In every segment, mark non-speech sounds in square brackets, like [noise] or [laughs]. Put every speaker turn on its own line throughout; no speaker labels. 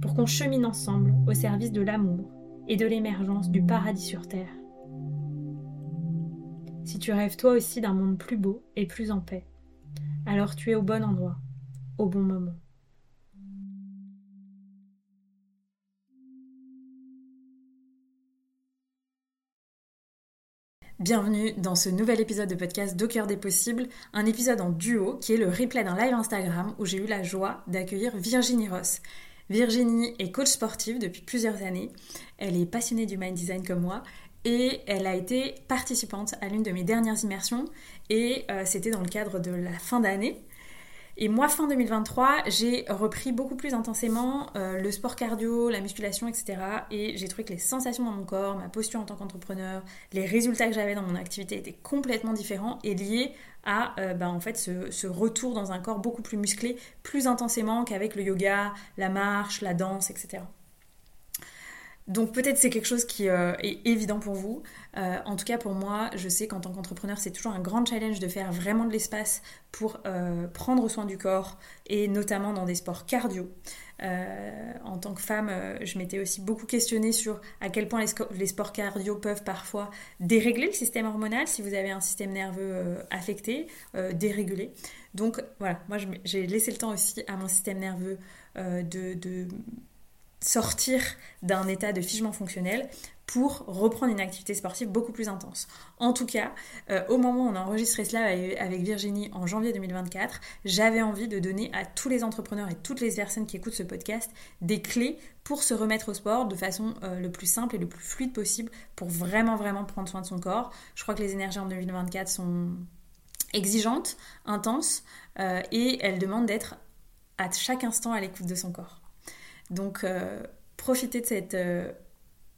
pour qu'on chemine ensemble au service de l'amour et de l'émergence du paradis sur Terre. Si tu rêves toi aussi d'un monde plus beau et plus en paix, alors tu es au bon endroit, au bon moment. Bienvenue dans ce nouvel épisode de podcast Do cœur des possibles, un épisode en duo qui est le replay d'un live Instagram où j'ai eu la joie d'accueillir Virginie Ross. Virginie est coach sportive depuis plusieurs années. Elle est passionnée du mind design comme moi et elle a été participante à l'une de mes dernières immersions et euh, c'était dans le cadre de la fin d'année. Et moi, fin 2023, j'ai repris beaucoup plus intensément euh, le sport cardio, la musculation, etc. Et j'ai trouvé que les sensations dans mon corps, ma posture en tant qu'entrepreneur, les résultats que j'avais dans mon activité étaient complètement différents et liés à euh, ben, en fait, ce, retour dans un corps beaucoup plus musclé, plus intensément qu'avec le yoga, la marche, la danse, etc. Donc peut-être c'est quelque chose qui euh, est évident pour vous. Euh, en tout cas pour moi, je sais qu'en tant qu'entrepreneur, c'est toujours un grand challenge de faire vraiment de l'espace pour prendre soin du corps et notamment dans des sports cardio. en tant que femme, je m'étais aussi beaucoup questionnée sur à quel point les, sports cardio peuvent parfois dérégler le système hormonal si vous avez un système nerveux affecté, dérégulé. Donc voilà, moi j'ai laissé le temps aussi à mon système nerveux de sortir d'un état de figement fonctionnel pour reprendre une activité sportive beaucoup plus intense. En tout cas, euh, au moment où on a enregistré cela avec Virginie en janvier 2024, j'avais envie de donner à tous les entrepreneurs et toutes les personnes qui écoutent ce podcast des clés pour se remettre au sport de façon euh, le plus simple et le plus fluide possible pour vraiment vraiment prendre soin de son corps. Je crois que les énergies en 2024 sont exigeantes, intenses euh, et elles demandent d'être à chaque instant à l'écoute de son corps. Donc, euh, profitez de cet euh,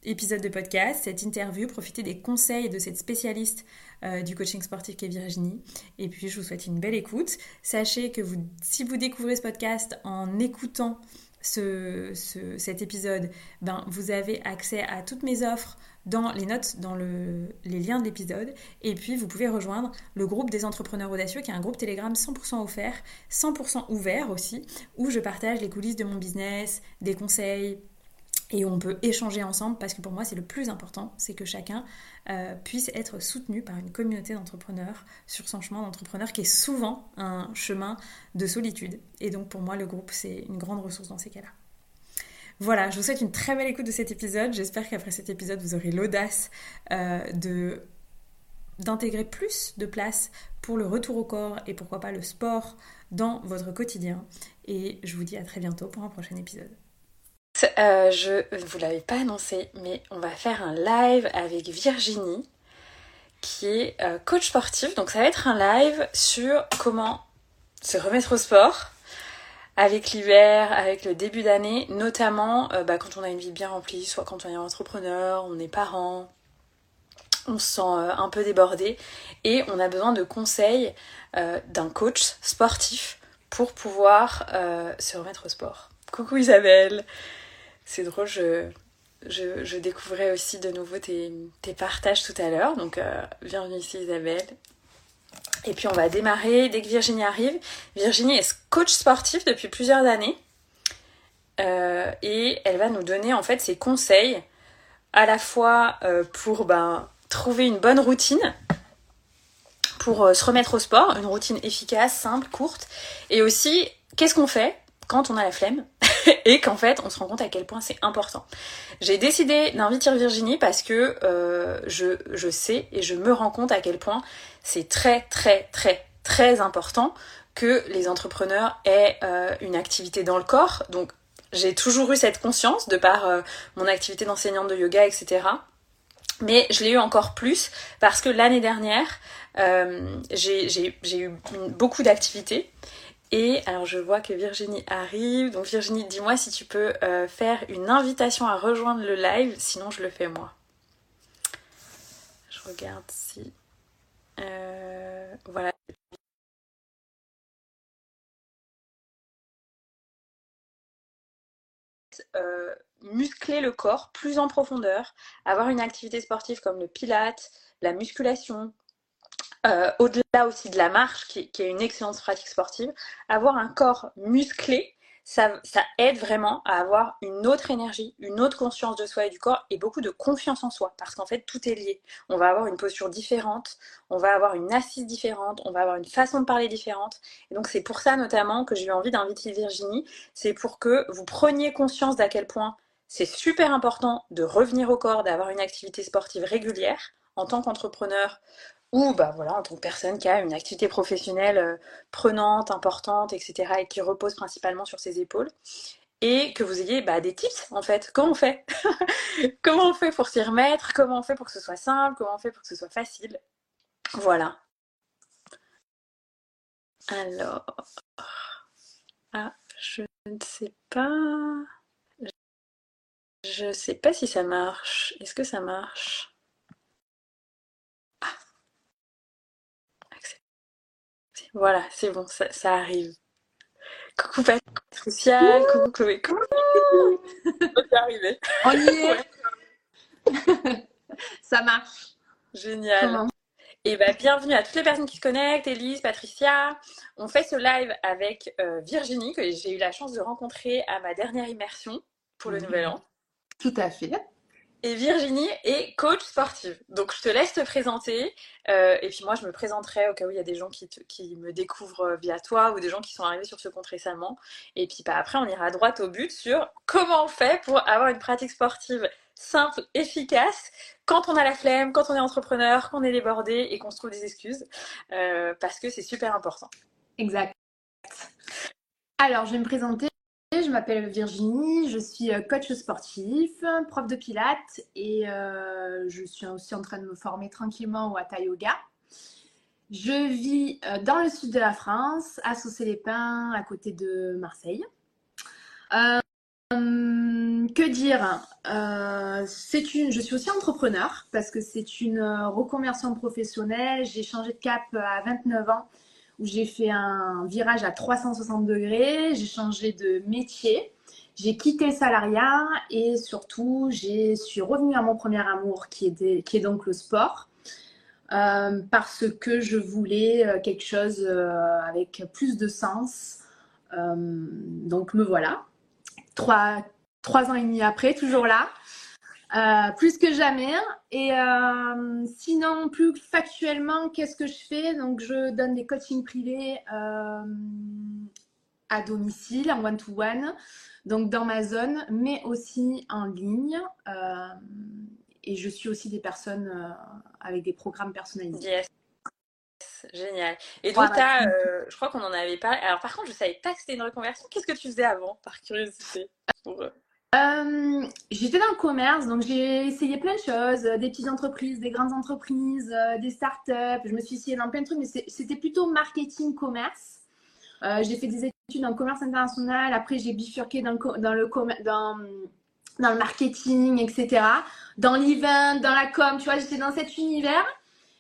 épisode de podcast, cette interview, profitez des conseils de cette spécialiste euh, du coaching sportif qui est Virginie. Et puis, je vous souhaite une belle écoute. Sachez que si vous découvrez ce podcast en écoutant cet épisode, ben, vous avez accès à toutes mes offres dans les notes, dans les liens de l'épisode. Et puis, vous pouvez rejoindre le groupe des entrepreneurs audacieux, qui est un groupe Telegram 100% offert, 100% ouvert aussi, où je partage les coulisses de mon business, des conseils, et on peut échanger ensemble parce que pour moi c'est le plus important, c'est que chacun euh, puisse être soutenu par une communauté d'entrepreneurs sur son chemin d'entrepreneur qui est souvent un chemin de solitude. Et donc pour moi le groupe c'est une grande ressource dans ces cas-là. Voilà, je vous souhaite une très belle écoute de cet épisode. J'espère qu'après cet épisode, vous aurez l'audace euh, de d'intégrer plus de place pour le retour au corps et pourquoi pas le sport dans votre quotidien. Et je vous dis à très bientôt pour un prochain épisode. Euh, je ne vous l'avais pas annoncé, mais on va faire un live avec Virginie, qui est euh, coach sportif. Donc ça va être un live sur comment se remettre au sport, avec l'hiver, avec le début d'année, notamment euh, bah, quand on a une vie bien remplie, soit quand on est entrepreneur, on est parent, on se sent un peu débordé et on a besoin de conseils d'un coach sportif pour pouvoir se remettre au sport. Coucou Isabelle C'est drôle, je, je, découvrais aussi de nouveau tes, partages tout à l'heure, donc bienvenue ici Isabelle. Et puis on va démarrer dès que Virginie arrive. Virginie est coach sportif depuis plusieurs années. Euh, et elle va nous donner en fait ses conseils à la fois euh, pour ben, trouver une bonne routine, pour euh, se remettre au sport, une routine efficace, simple, courte, et aussi qu'est-ce qu'on fait quand on a la flemme? [laughs] et qu'en fait, on se rend compte à quel point c'est important. J'ai décidé d'inviter Virginie parce que euh, je, je sais et je me rends compte à quel point c'est très, très, très, très important que les entrepreneurs aient euh, une activité dans le corps. Donc, j'ai toujours eu cette conscience de par euh, mon activité d'enseignante de yoga, etc. Mais je l'ai eu encore plus parce que l'année dernière, j'ai eu beaucoup d'activités. Et alors je vois que Virginie arrive. Donc Virginie, dis-moi si tu peux euh, faire une invitation à rejoindre le live, sinon je le fais moi. Je regarde si... Euh, voilà. Euh, muscler le corps plus en profondeur, avoir une activité sportive comme le pilate, la musculation, euh, au-delà aussi de la marche, qui, est une excellente pratique sportive, avoir un corps musclé, ça, ça, aide vraiment à avoir une autre énergie, une autre conscience de soi et du corps et beaucoup de confiance en soi parce qu'en fait tout est lié. On va avoir une posture différente, on va avoir une assise différente, on va avoir une façon de parler différente. Et donc c'est pour ça notamment que j'ai eu envie d'inviter Virginie, c'est pour que vous preniez conscience d'à quel point c'est super important de revenir au corps, d'avoir une activité sportive régulière en tant qu'entrepreneur ou bah voilà en tant que personne qui a une activité professionnelle euh, prenante, importante, etc. et qui repose principalement sur ses épaules et que vous ayez bah, des tips en fait. Comment on fait [laughs] Comment on fait pour s'y remettre? Comment on fait pour que ce soit simple? Comment on fait pour que ce soit facile? Voilà. Alors, ah, je ne sais pas. Je ne sais pas si ça marche. Est-ce que ça marche? Voilà, c'est bon, ça, ça, arrive. Coucou Patricia, coucou Chloé. Coucou On
y arrivé. On y est. [laughs] ça marche.
Génial. Et bah, bienvenue à toutes les personnes qui se connectent, Elise, Patricia. On fait ce live avec euh, Virginie, que j'ai eu la chance de rencontrer à ma dernière immersion pour le Nouvel An.
Tout à fait.
Et Virginie est coach sportive. Donc je te laisse te présenter. Euh, et puis moi, je me présenterai au cas où il y a des gens qui, me découvrent euh, via toi ou des gens qui sont arrivés sur ce compte récemment. Et puis bah, après, on ira droit au but sur comment on fait pour avoir une pratique sportive simple, efficace, quand on a la flemme, quand on est entrepreneur, qu'on est débordé et qu'on se trouve des excuses. Euh, parce que c'est super important.
Exact. Alors, je vais me présenter. Je m'appelle Virginie, je suis euh, coach sportif, prof de pilates et euh, je suis aussi en train de me former tranquillement au Hatha Yoga. Je vis euh, dans le sud de la France, à Saucé-les-Pins, à côté de Marseille. que dire je suis aussi entrepreneur parce que c'est une reconversion professionnelle. J'ai changé de cap à 29 ans où j'ai fait un virage à 360 degrés, j'ai changé de métier, j'ai quitté le salariat et surtout, je suis revenue à mon premier amour qui est, donc le sport. Euh, parce que je voulais euh, quelque chose euh, avec plus de sens. donc me voilà, trois, trois ans et demi après, toujours là. Euh, plus que jamais. Et euh, sinon, plus factuellement, qu'est-ce que je fais? Donc, je donne des coachings privés euh, à domicile, en one-to-one, donc dans ma zone, mais aussi en ligne. et je suis aussi des personnes avec des programmes personnalisés.
Yes. Génial. Et donc, je crois qu'on en avait parlé. Alors, par contre, je ne savais pas que c'était une reconversion. Qu'est-ce que tu faisais avant, par curiosité
euh, j'étais dans le commerce, donc j'ai essayé plein de choses, euh, des petites entreprises, des grandes entreprises, euh, des startups. Je me suis essayée dans plein de trucs, mais c'était plutôt marketing commerce. j'ai fait des études en commerce international. Après, j'ai bifurqué dans le, dans le, marketing, etc. Dans l'event, dans la com, tu vois, j'étais dans cet univers.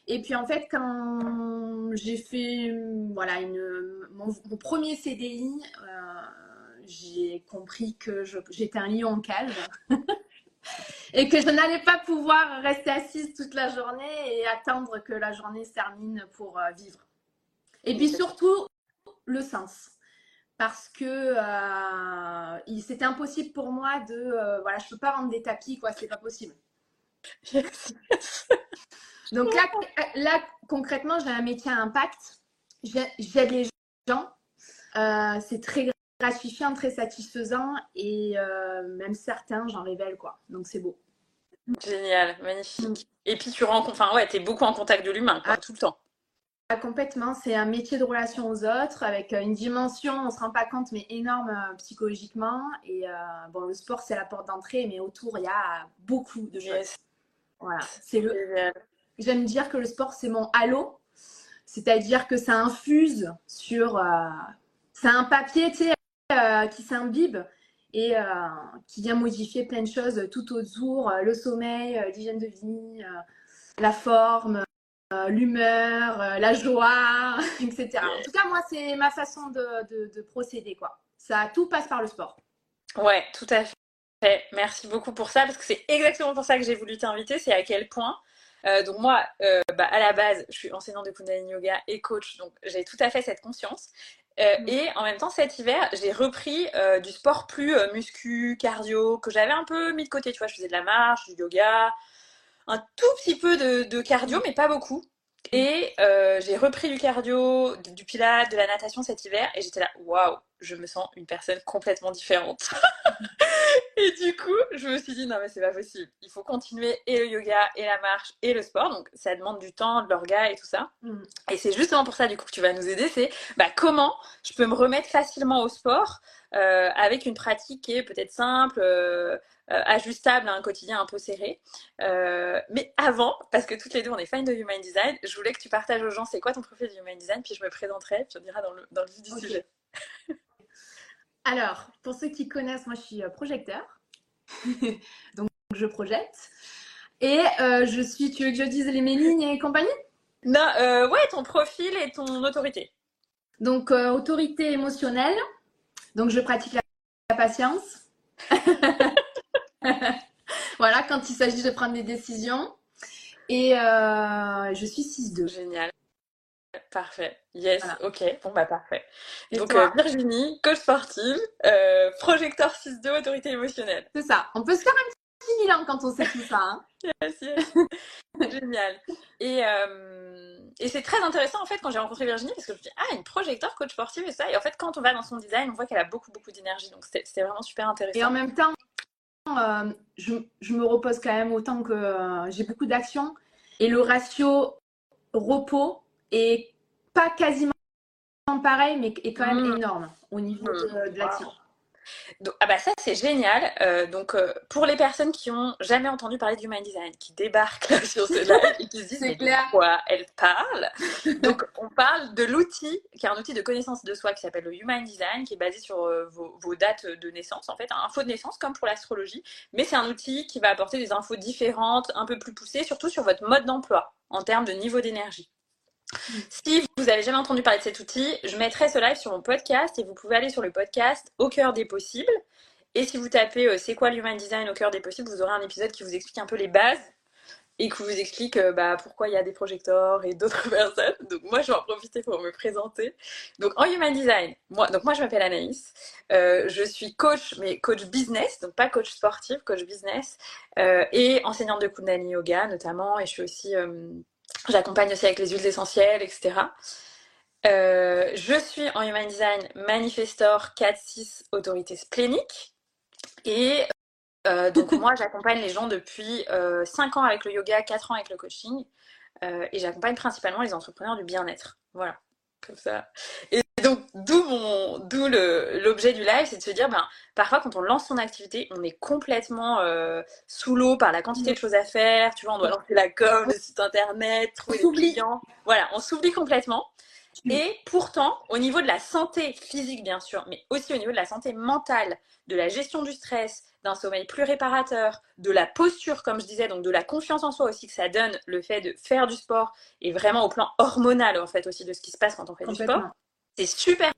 Et puis en fait, quand j'ai fait voilà, mon premier CDI, j'ai compris que j'étais un lion en cage [laughs] et que je n'allais pas pouvoir rester assise toute la journée et attendre que la journée se termine pour euh, vivre. Et puis surtout, le sens. Parce que euh, c'était impossible pour moi de. Euh, voilà, je ne peux pas vendre des tapis, quoi, c'est pas possible. [laughs] Donc là, là concrètement, j'ai un métier à impact. J'aide les gens. c'est très gratifiant, très satisfaisant et même certains, j'en révèle quoi. Donc c'est beau.
Génial, magnifique. Mm. Et puis tu rencontres, enfin ouais, tu es beaucoup en contact de l'humain, ah. tout le temps.
Ah, complètement, c'est un métier de relation aux autres avec une dimension, on ne se rend pas compte, mais énorme psychologiquement. Et bon, le sport, c'est la porte d'entrée, mais autour, il y a beaucoup de choses. Voilà, c'est le. J'aime dire que le sport, c'est mon halo, c'est-à-dire que ça infuse sur. Euh, c'est un papier, tu sais, euh, qui s'imbibe et euh, qui vient modifier plein de choses tout autour le sommeil, l'hygiène de vie, la forme, l'humeur, la joie, [laughs] etc. En tout cas, moi, c'est ma façon de, de procéder, quoi. Ça, tout passe par le sport.
Ouais, tout à fait. Merci beaucoup pour ça, parce que c'est exactement pour ça que j'ai voulu t'inviter. C'est à quel point euh, donc moi, euh, bah, à la base, je suis enseignante de Kundalini Yoga et coach, donc j'ai tout à fait cette conscience. Euh, mm. Et en même temps, cet hiver, j'ai repris du sport plus muscu, cardio, que j'avais un peu mis de côté. Tu vois, je faisais de la marche, du yoga, un tout petit peu de, de cardio, mais pas beaucoup. Et j'ai repris du cardio, du pilates, de la natation cet hiver, et j'étais là, waouh, je me sens une personne complètement différente. [laughs] et du coup, je me suis dit, non, mais c'est pas possible. Il faut continuer et le yoga, et la marche, et le sport. Donc, ça demande du temps, de l'orga et tout ça. Mm. Et c'est justement pour ça, du coup, que tu vas nous aider. C'est bah, comment je peux me remettre facilement au sport euh, avec une pratique qui est peut-être simple, euh, euh, ajustable à un quotidien un peu serré. mais avant, parce que toutes les deux, on est fans de Human Design, je voulais que tu partages aux gens c'est quoi ton profil de Human Design, puis je me présenterai, puis on dira dans le, dans le vif du sujet.
Alors, pour ceux qui connaissent, moi je suis euh, projecteur. [laughs] Donc je projette. Et euh, je suis, tu veux que je dise les mes lignes et compagnie?
Non, euh, ouais, ton profil et ton autorité.
Donc autorité émotionnelle. Donc je pratique la, patience. [laughs] voilà, quand il s'agit de prendre des décisions. Et je suis 6-2.
Génial. Parfait. Yes, ok. Bon, bah parfait. Donc, euh, Virginie, coach sportive, euh, projecteur 6-2, autorité émotionnelle.
C'est ça. On peut se faire un petit bilan quand on sait tout ça. Hein. [laughs]
yes, yes. [laughs] Génial. Et, euh, et c'est très intéressant, en fait, quand j'ai rencontré Virginie, parce que je me dis, ah, une projecteur coach sportive et ça. Et en fait, quand on va dans son design, on voit qu'elle a beaucoup, beaucoup d'énergie. Donc, c'était vraiment super intéressant.
Et en même temps, je, je, me repose quand même autant que j'ai beaucoup d'actions. Et le ratio repos et pas quasiment pareil, mais est quand même mmh. énorme au niveau de, l'action.
Donc, ah bah ça c'est génial. Euh, donc euh, pour les personnes qui ont jamais entendu parler du Human Design, qui débarquent là sur ce [laughs] live et qui se disent mais quoi elle parle. donc on parle de l'outil qui est un outil de connaissance de soi qui s'appelle le Human Design, qui est basé sur euh, vos, vos, dates de naissance en fait, un info de naissance comme pour l'astrologie, mais c'est un outil qui va apporter des infos différentes, un peu plus poussées, surtout sur votre mode d'emploi en termes de niveau d'énergie. Si vous avez jamais entendu parler de cet outil, je mettrai ce live sur mon podcast et vous pouvez aller sur le podcast Au cœur des possibles. Et si vous tapez euh, c'est quoi l'human design au cœur des possibles, vous aurez un épisode qui vous explique un peu les bases et qui vous explique euh, bah, pourquoi il y a des projecteurs et d'autres [laughs] personnes. Donc moi, je vais en profiter pour me présenter. Donc en human design, moi, donc moi je m'appelle Anaïs. Euh, je suis coach, mais coach business, donc pas coach sportif, coach business, et enseignante de Kundalini Yoga notamment. Et je suis aussi J'accompagne aussi avec les huiles essentielles, etc. Euh, je suis en Human Design Manifestor 4-6 autorité splénique. Et euh, donc [laughs] moi, j'accompagne les gens depuis 5 euh, ans avec le yoga, 4 ans avec le coaching. et j'accompagne principalement les entrepreneurs du bien-être. Voilà, comme ça. Et donc, d'où mon, d'où l'objet du live, c'est de se dire, ben, parfois quand on lance son activité, on est complètement euh, sous l'eau par la quantité de choses à faire. Tu vois, on doit lancer la com, le site internet, trouver des clients. Voilà, on s'oublie complètement. Et pourtant, au niveau de la santé physique, bien sûr, mais aussi au niveau de la santé mentale, de la gestion du stress, d'un sommeil plus réparateur, de la posture, comme je disais, donc de la confiance en soi aussi que ça donne le fait de faire du sport et vraiment au plan hormonal, en fait, aussi de ce qui se passe quand on fait du sport c'est super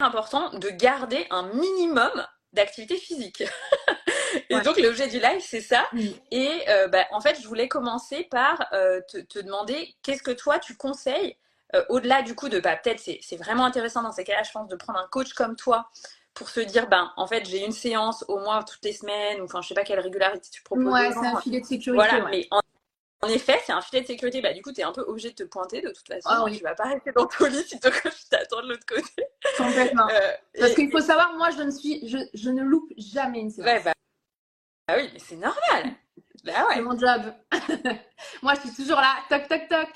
important de garder un minimum d'activité physique. [laughs] et donc l'objet du live, c'est ça. Et euh, bah, en fait, je voulais commencer par euh, te, demander qu'est-ce que toi tu conseilles, euh, au-delà du coup de, bah, peut-être c'est vraiment intéressant dans ces cas-là, je pense, de prendre un coach comme toi pour se dire, ben, en fait, j'ai une séance au moins toutes les semaines, ou enfin, je sais pas quelle régularité tu proposes.
Ouais, c'est un filet de sécurité.
Voilà, mais en en effet, c'est un filet de sécurité. Bah, du coup, tu es un peu obligé de te pointer de toute façon.
Ah oui.
Tu vas pas rester dans ton lit si tu t'attends de l'autre côté.
Complètement.
Euh,
Parce qu'il faut savoir, moi, je ne suis, je, je ne loupe jamais une séance.
Ouais, bah, bah oui, mais c'est normal. Bah ouais.
C'est mon job. [laughs] moi, je suis toujours là, toc, toc, toc.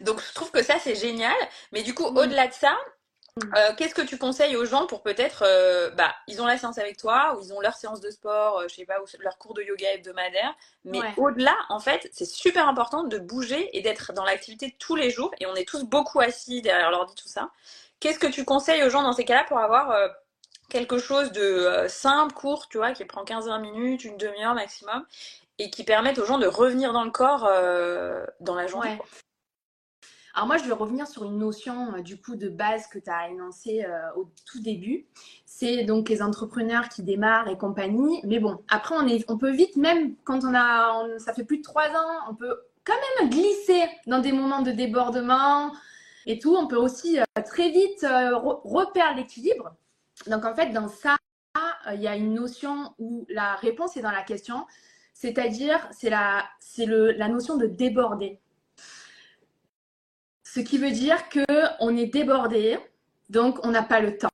Donc, je trouve que ça, c'est génial. Mais du coup,
Mm.
au-delà de ça,
Mm.
euh, qu'est-ce que tu conseilles aux gens pour peut-être, euh, bah, ils ont la séance avec toi, ou ils ont leur séance de sport, euh, je sais pas, ou leur cours de yoga hebdomadaire. Mais
Ouais.
au-delà, en fait, c'est super important de bouger et d'être dans l'activité tous les jours. Et on est tous beaucoup assis derrière l'ordi, tout ça. Qu'est-ce que tu conseilles aux gens dans ces cas-là pour avoir quelque chose de simple, court, tu vois, qui prend 15-20 minutes, une demi-heure maximum, et qui permettent aux gens de revenir dans le corps euh, dans la journée.
Ouais. Alors moi, je vais revenir sur une notion euh, du coup de base que tu as énoncée euh, au tout début. C'est donc les entrepreneurs qui démarrent et compagnie. Mais bon, après, on, est, on peut vite, même quand on a, ça fait plus de trois ans, on peut quand même glisser dans des moments de débordement et tout. On peut aussi euh, très vite euh, re- repérer l'équilibre. Donc en fait, dans ça, il y a une notion où la réponse est dans la question. C'est-à-dire, c'est la, la notion de déborder. Ce qui veut dire que on est débordé, donc on n'a pas le temps.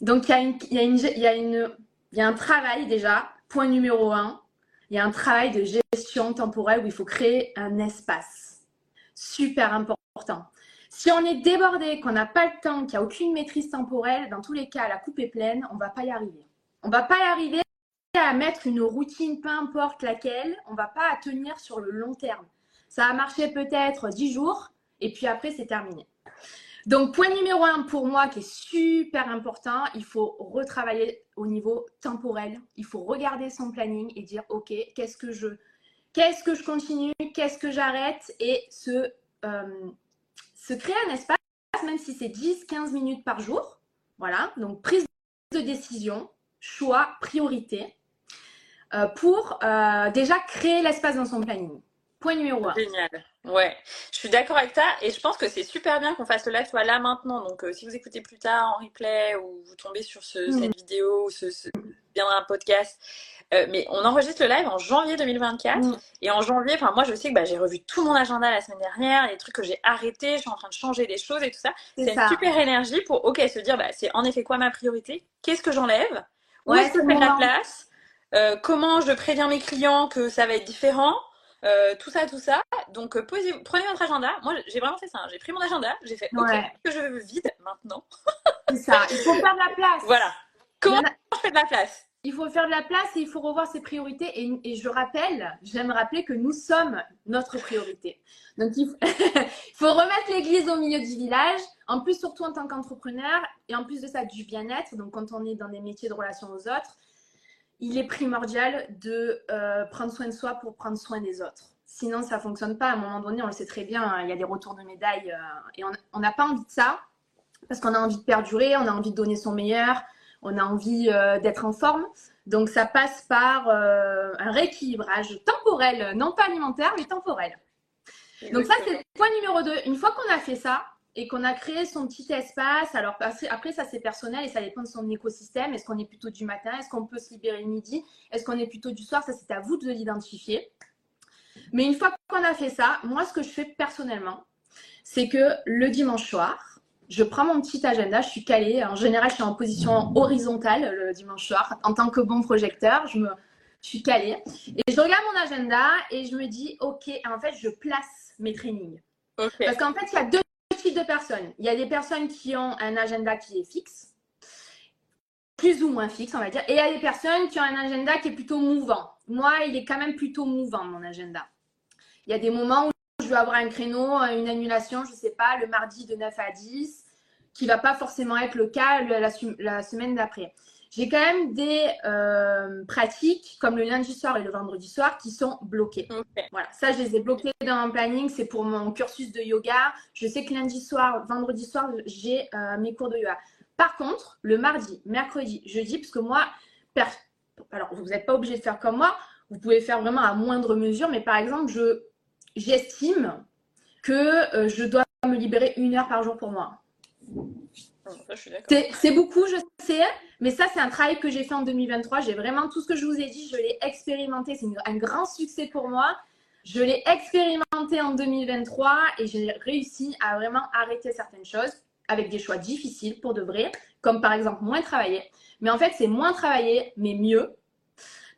Donc il y y, y a un travail déjà, point numéro un, il y a un travail de gestion temporelle où il faut créer un espace. Super important. Si on est débordé, qu'on n'a pas le temps, qu'il n'y a aucune maîtrise temporelle, dans tous les cas, la coupe est pleine, on ne va pas y arriver. On ne va pas y arriver à mettre une routine, peu importe laquelle, on ne va pas à tenir sur le long terme. Ça a marché peut-être 10 jours, et puis après, c'est terminé. Donc, point numéro un pour moi qui est super important, il faut retravailler au niveau temporel. Il faut regarder son planning et dire, OK, qu'est-ce que je, qu'est-ce que je continue, qu'est-ce que j'arrête et se, euh, créer un espace, même si c'est 10-15 minutes par jour. Voilà, donc prise de décision, choix, priorité, euh, pour euh, déjà créer l'espace dans son planning. Point numéro un.
Génial. Ouais, je suis d'accord avec toi et je pense que c'est super bien qu'on fasse le live soit là maintenant. Donc, euh, si vous écoutez plus tard en replay ou vous tombez sur ce,
Mm.
cette vidéo ou ce, ce bien un podcast, euh, mais on enregistre le live en janvier 2024
Mm.
et en janvier, enfin moi je sais que bah, j'ai revu tout mon agenda la semaine dernière, les trucs que j'ai arrêtés, je suis en train de changer des choses et tout ça.
C'est ça.
une super énergie pour ok se dire bah, c'est en effet quoi ma priorité, qu'est-ce que j'enlève, où
Ouais,
est-ce que je fais de la place, euh, comment je préviens mes clients que ça va être différent? Euh, tout ça, tout ça. Donc, euh, posez, prenez votre agenda. Moi, j'ai vraiment fait ça. hein. J'ai pris mon agenda, j'ai fait OK,
Ouais.
que je veux vide maintenant.
C'est ça. Il faut faire de la place.
Voilà. Comment
a-
je fais de la place?
Il faut faire de la place et il faut revoir ses priorités. Et, et je rappelle, j'aime rappeler que nous sommes notre priorité. Donc il faut, [laughs] il faut remettre l'église au milieu du village. En plus, surtout en tant qu'entrepreneur et en plus de ça, du bien-être. Donc quand on est dans des métiers de relation aux autres, il est primordial de euh, prendre soin de soi pour prendre soin des autres. Sinon, ça fonctionne pas. À un moment donné, on le sait très bien, hein, il y a des retours de médaille euh, et on n'a pas envie de ça parce qu'on a envie de perdurer, on a envie de donner son meilleur, on a envie euh, d'être en forme. Donc, ça passe par un rééquilibrage temporel, non pas alimentaire, mais temporel. Donc, ça, c'est le point numéro 2. Une fois qu'on a fait ça et qu'on a créé son petit espace, alors après, ça, c'est personnel et ça dépend de son écosystème. Est-ce qu'on est plutôt du matin? Est-ce qu'on peut se libérer le midi? Est-ce qu'on est plutôt du soir? Ça, c'est à vous de l'identifier. Mais une fois qu'on a fait ça, moi, ce que je fais personnellement, c'est que le dimanche soir, je prends mon petit agenda, je suis calée. En général, je suis en position horizontale le dimanche soir. En tant que bon projecteur, je, me, je suis calée. Et je regarde mon agenda et je me dis, OK, en fait, je place mes trainings. Parce qu'en fait, il y a deux types de personnes. Il y a des personnes qui ont un agenda qui est fixe, plus ou moins fixe, on va dire. Et il y a des personnes qui ont un agenda qui est plutôt mouvant. Moi, il est quand même plutôt mouvant, mon agenda. Il y a des moments où je vais avoir un créneau, une annulation, je ne sais pas, le mardi de 9 à 10, qui ne va pas forcément être le cas la semaine d'après. J'ai quand même des euh, pratiques comme le lundi soir et le vendredi soir qui sont bloquées.
Okay.
Voilà, ça je les ai bloquées dans mon planning, c'est pour mon cursus de yoga. Je sais que lundi soir, vendredi soir, j'ai euh, mes cours de yoga. Par contre, le mardi, mercredi, jeudi, parce que moi, alors vous n'êtes pas obligé de faire comme moi, vous pouvez faire vraiment à moindre mesure, mais par exemple, je j'estime que euh, je dois me libérer une heure par jour pour moi. C'est beaucoup, je sais, mais ça, c'est un travail que j'ai fait en 2023. J'ai vraiment tout ce que je vous ai dit, je l'ai expérimenté. C'est un grand succès pour moi. Je l'ai expérimenté en 2023 et j'ai réussi à vraiment arrêter certaines choses avec des choix difficiles pour de vrai, comme par exemple moins travailler. Mais en fait, c'est moins travailler, mais mieux.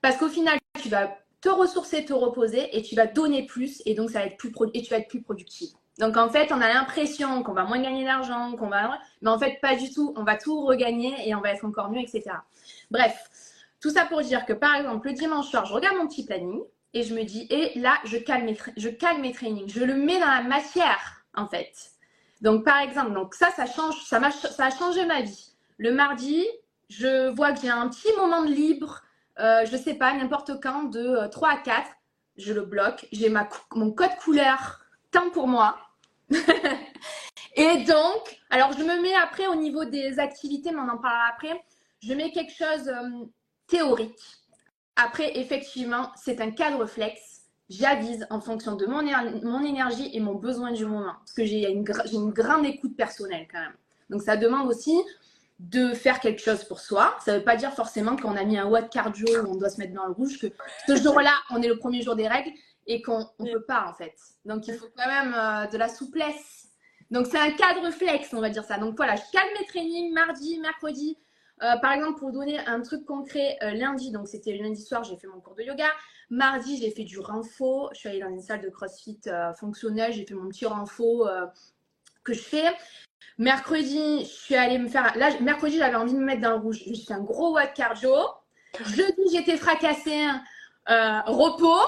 Parce qu'au final, tu vas te ressourcer, te reposer et tu vas donner plus et donc ça va être plus et tu vas être plus productive. Donc en fait, on a l'impression qu'on va moins gagner d'argent, qu'on va mais en fait pas du tout, on va tout regagner et on va être encore mieux, etc. Bref, tout ça pour dire que par exemple le dimanche soir, je regarde mon petit planning et je me dis et là je calme mes, je calme mes trainings, je le mets dans la matière en fait. Donc par exemple, donc ça ça change, ça ça a changé ma vie. Le mardi, je vois y a un petit moment de libre euh, je sais pas, n'importe quand, de 3 euh, à 4, je le bloque. J'ai mon code couleur, temps pour moi. [laughs] et donc, alors je me mets après au niveau des activités, mais on en parlera après. Je mets quelque chose euh, théorique. Après, effectivement, c'est un cadre flex. J'avise en fonction de mon, énergie et mon besoin du moment. Parce que j'ai une, une grande écoute personnelle quand même. Donc, ça demande aussi de faire quelque chose pour soi. Ça ne veut pas dire forcément qu'on a mis un watt cardio où on doit se mettre dans le rouge, que ce jour-là, on est le premier jour des règles et qu'on ne peut pas en fait. Donc il faut quand même euh, de la souplesse. Donc c'est un cadre flex, on va dire ça. Donc voilà, je calme mes trainings mardi, mercredi. Euh, par exemple, pour donner un truc concret, euh, lundi, donc c'était lundi soir, j'ai fait mon cours de yoga. Mardi, j'ai fait du renfo. Je suis allée dans une salle de crossfit fonctionnelle, j'ai fait mon petit renfo que je fais. Mercredi, je suis allée me faire. Là, mercredi, j'avais envie de me mettre dans le rouge. J'ai fait un gros watt cardio. [laughs] Jeudi, j'étais fracassée. Repos.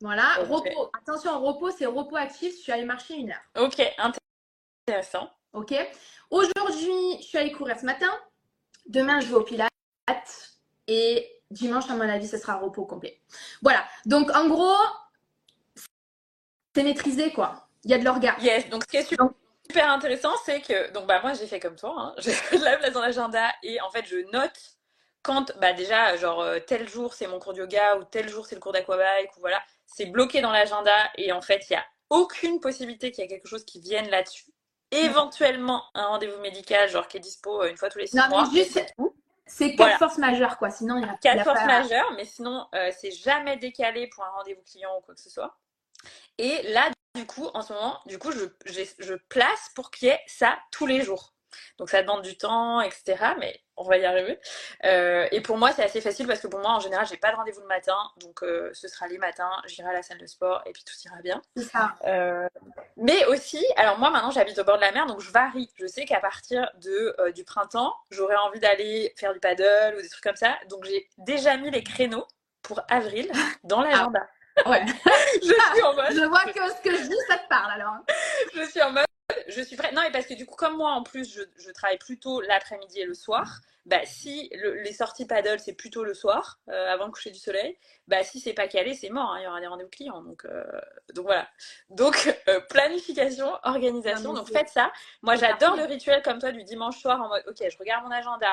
Voilà, repos. Attention, repos, c'est repos actif. Je suis allée marcher une heure.
Ok, intéressant.
Ok. Aujourd'hui, je suis allée courir ce matin. Demain, je vais au Pilates. Et dimanche, à mon avis, ce sera repos complet. Voilà. Donc, en gros, c'est maîtrisé, quoi. Il y a de l'orgasme.
Yes. Donc, ce qui est super super intéressant, c'est que, donc bah moi j'ai fait comme toi, hein. j'ai la place dans l'agenda et en fait je note quand, bah déjà, genre euh, tel jour c'est mon cours de yoga ou tel jour c'est le cours d'aquabike ou voilà, c'est bloqué dans l'agenda et en fait il n'y a aucune possibilité qu'il y ait quelque chose qui vienne là-dessus. Éventuellement un rendez-vous médical, genre qui est dispo euh, une fois tous les six non, mois.
Mais juste, c'est quatre forces majeures quoi, sinon il y a
Quatre forces majeures, mais sinon euh, c'est jamais décalé pour un rendez-vous client ou quoi que ce soit. Et là, du coup, en ce moment, du coup, je, je, place pour qu'il y ait ça tous les jours. Donc ça demande du temps, etc. Mais on va y arriver. Euh, et pour moi, c'est assez facile parce que pour moi, en général, j'ai pas de rendez-vous le matin. Donc euh, ce sera les matins, j'irai à la salle de sport et puis tout ira bien.
C'est ça.
Euh, mais aussi, alors moi maintenant, j'habite au bord de la mer, donc je varie. Je sais qu'à partir de, du printemps, j'aurai envie d'aller faire du paddle ou des trucs comme ça. Donc j'ai déjà mis les créneaux pour avril dans l'agenda.
Ouais. [laughs] je suis en mode. Je vois que ce que je dis, ça te parle alors.
je suis en mode. Je suis prête. Non, mais parce que du coup, comme moi, en plus, je, je travaille plutôt l'après-midi et le soir. Bah, si les sorties paddle, c'est plutôt le soir, euh, avant le coucher du soleil, bah, si c'est pas calé, c'est mort. Hein, il y aura des rendez-vous clients. Donc, euh, donc voilà. Donc, euh, planification, organisation. Donc, faites ça. Moi, j'adore le rituel comme toi du dimanche soir en mode, OK, je regarde mon agenda.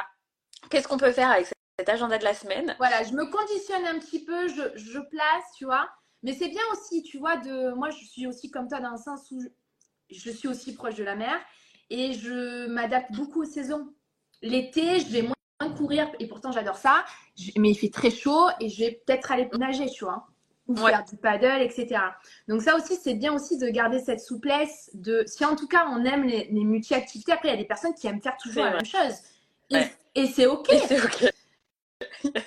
Qu'est-ce qu'on peut faire avec cet agenda de la semaine?
Voilà, je me conditionne un petit peu, je, je place, tu vois. Mais c'est bien aussi, tu vois, de moi je suis aussi comme toi dans le sens où je, suis aussi proche de la mer et je m'adapte beaucoup aux saisons. L'été, je vais moins courir et pourtant j'adore ça, mais il fait très chaud et je vais peut-être aller nager, tu vois, ou faire du paddle, etc. Donc ça aussi, c'est bien aussi de garder cette souplesse. De si en tout cas on aime les, multi-activités, après il y a des personnes qui aiment faire toujours la même chose et, et c'est ok.
c'est ok. [laughs]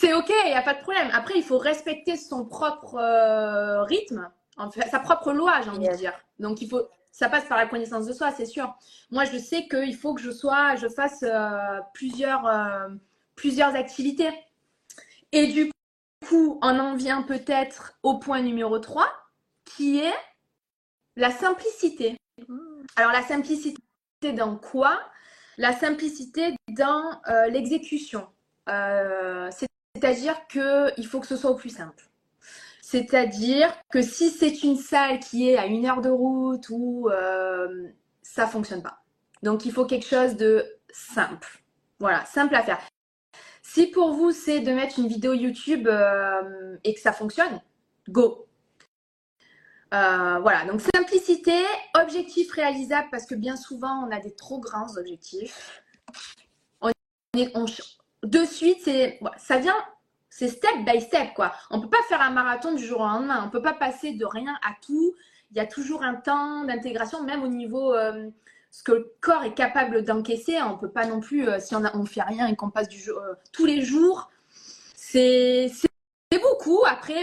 C'est ok, il n'y a pas de problème. Après, il faut respecter son propre euh, rythme, en fait, sa propre loi, j'ai envie de dire. Donc, il faut, ça passe par la connaissance de soi, c'est sûr. Moi, je sais qu'il faut que je sois, je fasse euh, plusieurs, euh, plusieurs activités. Et du coup, on en vient peut-être au point numéro 3, qui est la simplicité. Alors, la simplicité dans quoi? La simplicité dans l'exécution. Euh, c'est-à-dire qu'il faut que ce soit au plus simple. C'est-à-dire que si c'est une salle qui est à une heure de route ou euh, ça fonctionne pas. Donc il faut quelque chose de simple. Voilà, simple à faire. Si pour vous c'est de mettre une vidéo YouTube euh, et que ça fonctionne, go. voilà, donc simplicité, objectif réalisable parce que bien souvent on a des trop grands objectifs. De suite, c'est ça vient, c'est step by step, quoi. On peut pas faire un marathon du jour au lendemain. On peut pas passer de rien à tout. Il y a toujours un temps d'intégration, même au niveau euh, ce que le corps est capable d'encaisser. On peut pas non plus, euh, si on, on fait rien et qu'on passe du euh, tous les jours, c'est beaucoup. Après,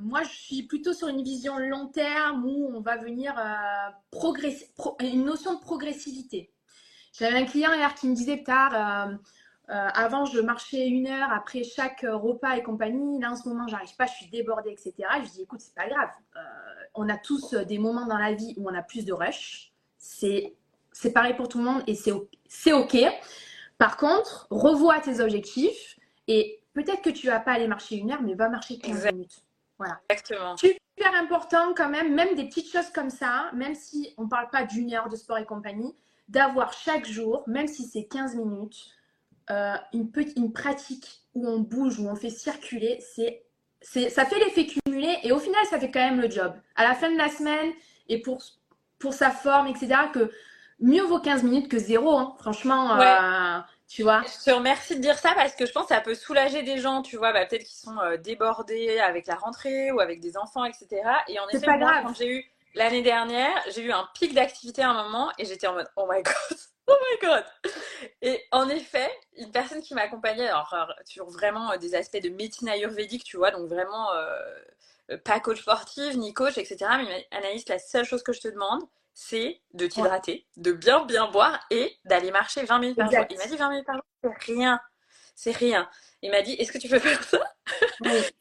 moi, je suis plutôt sur une vision long terme où on va venir progresser, une notion de progressivité. J'avais un client hier qui me disait tard euh, avant, je marchais une heure après chaque euh, repas et compagnie. Là, en ce moment, j'arrive pas, je suis débordée, etc. Je dis, écoute, c'est pas grave. Euh, on a tous des moments dans la vie où on a plus de rush. C'est pareil pour tout le monde et c'est OK. Par contre, revois tes objectifs et peut-être que tu vas pas aller marcher une heure, mais va marcher 15 minutes. Voilà.
Exactement.
Super important quand même, même des petites choses comme ça, même si on ne parle pas d'une heure de sport et compagnie, d'avoir chaque jour, même si c'est 15 minutes, euh, une, petite, une pratique où on bouge, où on fait circuler, c'est, c'est, ça fait l'effet cumulé et au final, ça fait quand même le job. À la fin de la semaine et pour, pour sa forme, etc., que mieux vaut 15 minutes que zéro, hein. franchement. Euh, tu vois
Je te remercie de dire ça parce que je pense que ça peut soulager des gens, tu vois, bah, peut-être qui sont euh, débordés avec la rentrée ou avec des enfants, etc. Et en effet, pas grave. quand j'ai eu l'année dernière, j'ai eu un pic d'activité à un moment et j'étais en mode oh my god, Oh my god Et en effet, une personne qui m'accompagnait alors, sur vraiment euh, des aspects de médecine ayurvédique, tu vois, donc vraiment euh, euh, pas coach sportive, ni coach, etc. Mais Anaïs, la seule chose que je te demande, c'est de t'hydrater, de bien bien boire et d'aller marcher 20 minutes par jour. Il m'a dit 20 minutes par jour, c'est rien. C'est rien. Il m'a dit, est-ce que tu peux [laughs] faire ça?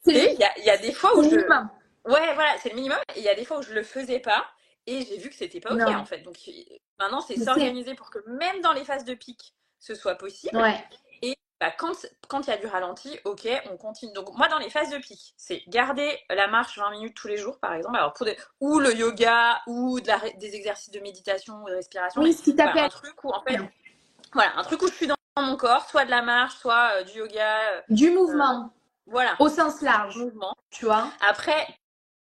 Et il y, y a, des fois où je... Ouais, voilà, c'est le minimum. Il y a des fois où je le faisais pas. Et j'ai vu que c'était pas OK en fait. Donc maintenant, c'est s'organiser pour que même dans les phases de pic, ce soit possible. Et bah, quand il y a du ralenti, OK, on continue. Donc moi, dans les phases de pic, c'est garder la marche 20 minutes tous les jours, par exemple. Alors, pour des... Ou le yoga, ou de la... des exercices de méditation ou de respiration.
Oui, ce
voilà, un truc où en fait. Voilà, un truc où je suis dans mon corps, soit de la marche, soit euh, du yoga.
Euh, du mouvement.
Euh, voilà.
Au sens large.
Mouvement.
Tu vois.
Après,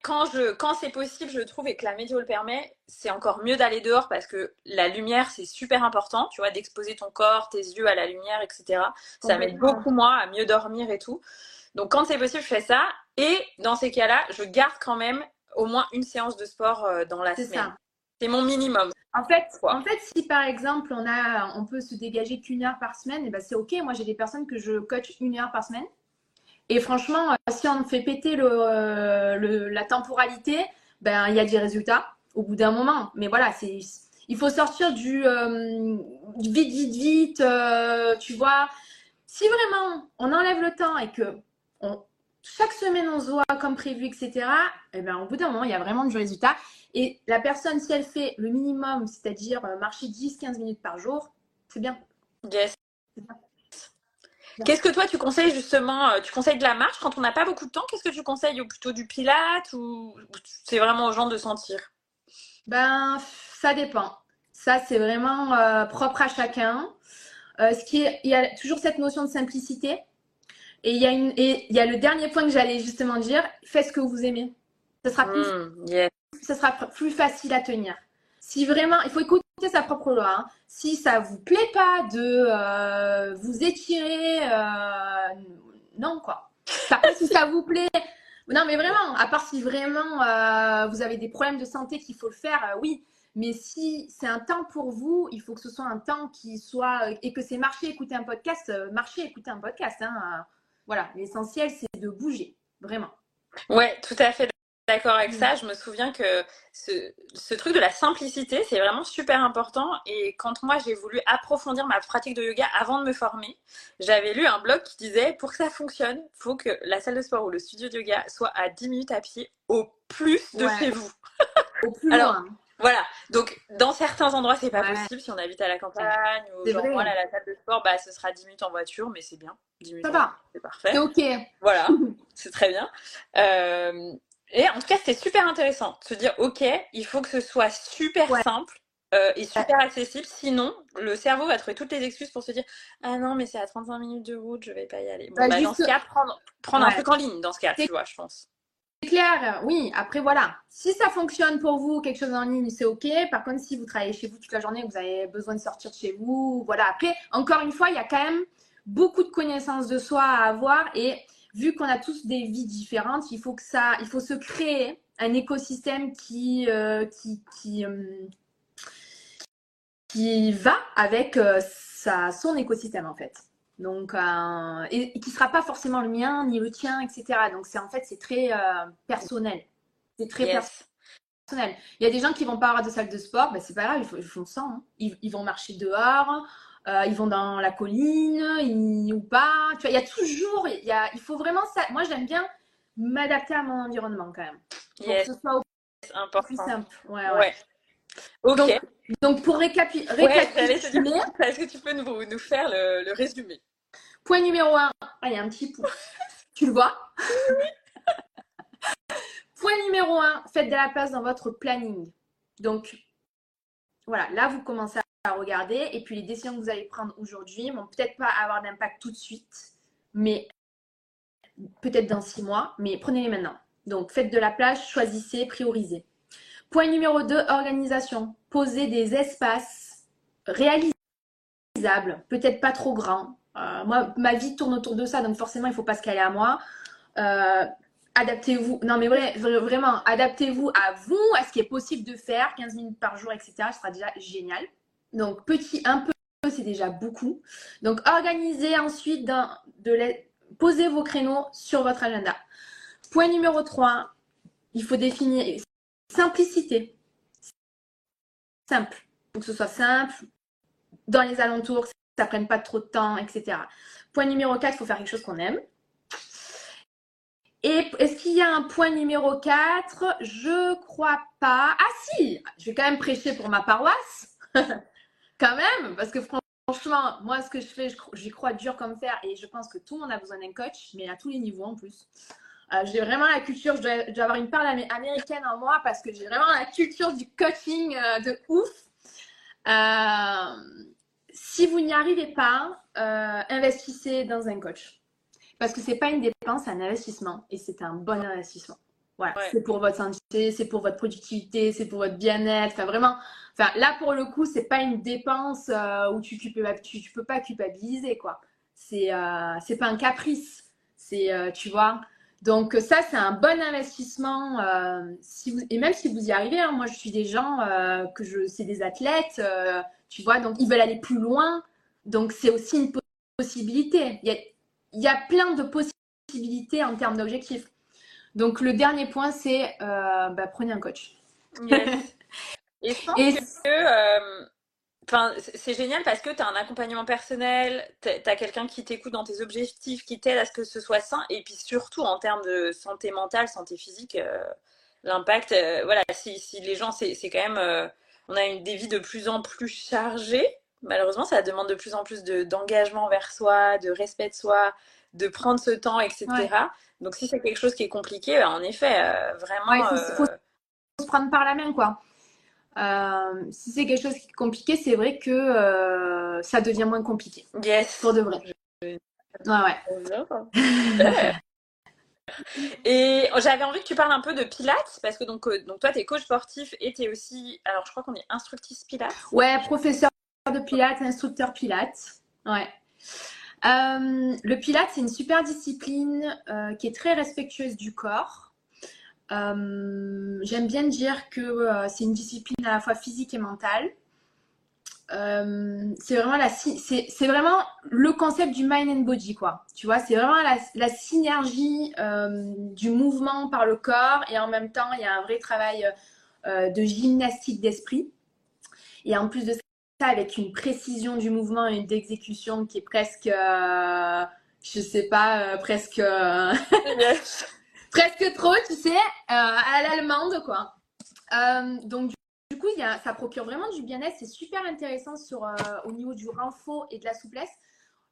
quand, je, quand c'est possible, je trouve, et que la météo le permet, c'est encore mieux d'aller dehors parce que la lumière, c'est super important, tu vois, d'exposer ton corps, tes yeux à la lumière, etc. Ça m'aide beaucoup, moi, à mieux dormir et tout. Donc, quand c'est possible, je fais ça. Et dans ces cas-là, je garde quand même au moins une séance de sport euh, dans la semaine. C'est mon minimum.
En fait, en fait, si par exemple on a, on peut se dégager qu'une heure par semaine, et eh ben c'est ok. Moi, j'ai des personnes que je coach une heure par semaine. Et franchement, euh, si on fait péter euh, le, la temporalité, ben il y a des résultats au bout d'un moment. Mais voilà, c'est il faut sortir du, euh, vite, vite, vite, tu vois. Si vraiment on enlève le temps et que on, chaque semaine on se voit comme prévu, etc., et ben, au bout d'un moment, il y a vraiment du résultat. Et la personne, si elle fait le minimum, c'est-à-dire marcher 10-15 minutes par jour, c'est bien.
Yes. Qu'est-ce que toi tu conseilles justement euh, Tu conseilles de la marche quand on n'a pas beaucoup de temps? Qu'est-ce que tu conseilles ou plutôt du pilate ou c'est vraiment aux gens de sentir?
Ben ça dépend. Ça c'est vraiment euh, propre à chacun. Euh, ce qui il y a toujours cette notion de simplicité. Et il y a une et il y a le dernier point que j'allais justement dire. Faites ce que vous aimez. Ce sera plus,
mmh,
ça sera plus facile à tenir. Si vraiment, il faut écouter sa propre loi. Hein. Si ça vous plaît pas de euh, vous étirer, euh, non quoi. Si ça vous plaît, non mais vraiment, à part si vraiment euh, vous avez des problèmes de santé qu'il faut le faire, oui. Mais si c'est un temps pour vous, il faut que ce soit un temps qui soit et que c'est marcher, écouter un podcast, marcher, écouter un podcast. Hein, voilà, l'essentiel c'est de bouger, vraiment.
Ouais, tout à fait d'accord avec ça. Je me souviens que ce, truc de la simplicité, c'est vraiment super important. Et quand moi, j'ai voulu approfondir ma pratique de yoga avant de me former, j'avais lu un blog qui disait, pour que ça fonctionne, il faut que la salle de sport ou le studio de yoga soit à 10 minutes à pied au plus de chez vous.
Au [laughs] plus loin.
Voilà, donc dans certains endroits, c'est pas possible si on habite à la campagne ou genre moi, la salle de sport, bah, ce sera 10 minutes en voiture, mais c'est bien. 10 minutes,
ça va.
C'est parfait.
C'est ok.
Voilà, [laughs] c'est très bien. Euh, et en tout cas, c'était super intéressant de se dire, OK, il faut que ce soit super simple euh, et super accessible. Sinon, le cerveau va trouver toutes les excuses pour se dire, ah non, mais c'est à 35 minutes de route, je vais pas y aller. Bon, bah, bah dans ce cas, prendre, prendre un truc en ligne, dans ce cas, tu vois, je pense.
C'est clair, oui. Après, voilà. Si ça fonctionne pour vous, quelque chose en ligne, c'est OK. Par contre, si vous travaillez chez vous toute la journée, vous avez besoin de sortir de chez vous, voilà. Après, encore une fois, il y a quand même beaucoup de connaissances de soi à avoir et vu qu'on a tous des vies différentes, il faut que ça, il faut se créer un écosystème qui, euh, qui, qui, euh, qui, va avec euh, sa, son écosystème en fait. Donc, et, qui sera pas forcément le mien ni le tien, etc. Donc, c'est en fait, c'est très personnel. C'est très personnel. Il y a des gens qui vont pas avoir de salle de sport, ben, c'est pas grave, ils, font ça. Hein. Ils, ils, vont marcher dehors, euh, ils vont dans la colline ou pas. Tu vois, il y a toujours, il, y a, il faut vraiment ça. Moi, j'aime bien m'adapter à mon environnement quand même. Pour que ce soit au plus simple. Ouais, ouais.
Ok.
Donc, pour récapi récapituler.
Est-ce que tu peux nous, nous faire le, le, résumé
Point numéro 1. Ah, il y a un petit pouce. [laughs] tu le vois? [laughs] Point numéro 1. Faites de la place dans votre planning. Donc, voilà, là, vous commencez à regarder. Et puis les décisions que vous allez prendre aujourd'hui vont peut-être pas avoir d'impact tout de suite, mais peut-être dans six mois, mais prenez-les maintenant. Donc faites de la place, choisissez, priorisez. Point numéro 2, organisation. Posez des espaces réalisables, peut-être pas trop grands. Euh, moi, ma vie tourne autour de ça, donc forcément, il ne faut pas se caler à moi. Euh, adaptez-vous. Non, mais vraiment, adaptez-vous à vous, à ce qui est possible de faire, 15 minutes par jour, etc. Ce sera déjà génial. Donc, petit, un peu, c'est déjà beaucoup. Donc, organisez ensuite, posez vos créneaux sur votre agenda. Point numéro 3, il faut définir simplicité. Simple. Pour que ce soit simple, dans les alentours, ça ne prenne pas trop de temps, etc. Point numéro 4, il faut faire quelque chose qu'on aime. Et est-ce qu'il y a un point numéro 4 Je crois pas. Ah si, je vais quand même prêcher pour ma paroisse. [laughs] Quand même, parce que franchement, moi, ce que je fais, j'y crois dur comme fer et je pense que tout le monde a besoin d'un coach, mais à tous les niveaux en plus. Euh, j'ai vraiment la culture, je dois, avoir une part américaine en moi parce que j'ai vraiment la culture du coaching euh, de ouf. Euh, si vous n'y arrivez pas, investissez dans un coach. Parce que ce n'est pas une dépense, c'est un investissement et c'est un bon investissement. Voilà, c'est pour votre santé, c'est pour votre productivité, c'est pour votre bien-être. Enfin, vraiment, enfin, là, pour le coup, c'est pas une dépense euh, où tu, tu, tu, peux pas culpabiliser, quoi. C'est euh, c'est pas un caprice. C'est, euh, tu vois. Donc, ça, c'est un bon investissement. si vous, et même si vous y arrivez, hein, moi, je suis des gens que je, c'est des athlètes, tu vois, donc ils veulent aller plus loin. Donc, c'est aussi une possibilité. Il y a, il y a plein de possibilités en termes d'objectifs. Donc, le dernier point, c'est euh, bah, prenez un coach. [laughs]
Et je pense que euh, Enfin, c'est génial parce que tu as un accompagnement personnel, tu as quelqu'un qui t'écoute dans tes objectifs, qui t'aide à ce que ce soit sain, et puis surtout en termes de santé mentale, santé physique, euh, l'impact, voilà, si, si, les gens, c'est quand même, on a une, des vies de plus en plus chargées, malheureusement, ça demande de plus en plus d'engagement vers soi, de respect de soi, de prendre ce temps, etc. Donc si c'est quelque chose qui est compliqué, bah, en effet, euh, vraiment.
il faut, euh, se prendre par la main, quoi. Euh, si c'est quelque chose qui est compliqué, c'est vrai que ça devient moins compliqué.
Yes.
Pour de vrai. Ouais,
ouais. [laughs] [laughs] Et j'avais envie que tu parles un peu de Pilates, parce que donc, donc toi, tu es coach sportif et tu es aussi, alors je crois qu'on est instructrice Pilates.
Ouais, professeur de Pilates, instructeur Pilates. Ouais. Euh, le Pilates, c'est une super discipline euh, qui est très respectueuse du corps. Euh, j'aime bien dire que c'est une discipline à la fois physique et mentale. c'est vraiment la c'est vraiment le concept du mind and body quoi tu vois c'est vraiment la, la synergie du mouvement par le corps et en même temps il y a un vrai travail de gymnastique d'esprit et en plus de ça avec une précision du mouvement et d'exécution qui est presque, euh, je sais pas, euh, presque, euh, [laughs] presque trop, tu sais, à l'allemande, quoi. donc, du coup, ça procure vraiment du bien-être. C'est super intéressant sur, au niveau du renfort et de la souplesse.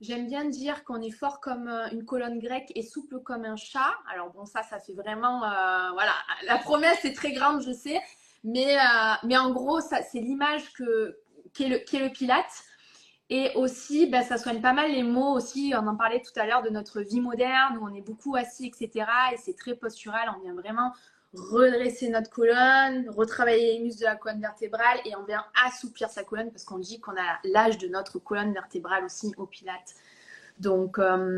J'aime bien dire qu'on est fort comme une colonne grecque et souple comme un chat. Alors bon, ça, ça fait vraiment, voilà, la promesse est très grande, je sais, mais, mais en gros, c'est l'image que qui est le, le Pilate. Et aussi, ben, ça soigne pas mal les mots aussi. On en parlait tout à l'heure de notre vie moderne où on est beaucoup assis, etc. Et c'est très postural. On vient vraiment redresser notre colonne, retravailler les muscles de la colonne vertébrale et on vient assouplir sa colonne parce qu'on dit qu'on a l'âge de notre colonne vertébrale aussi au Pilate. Donc, euh,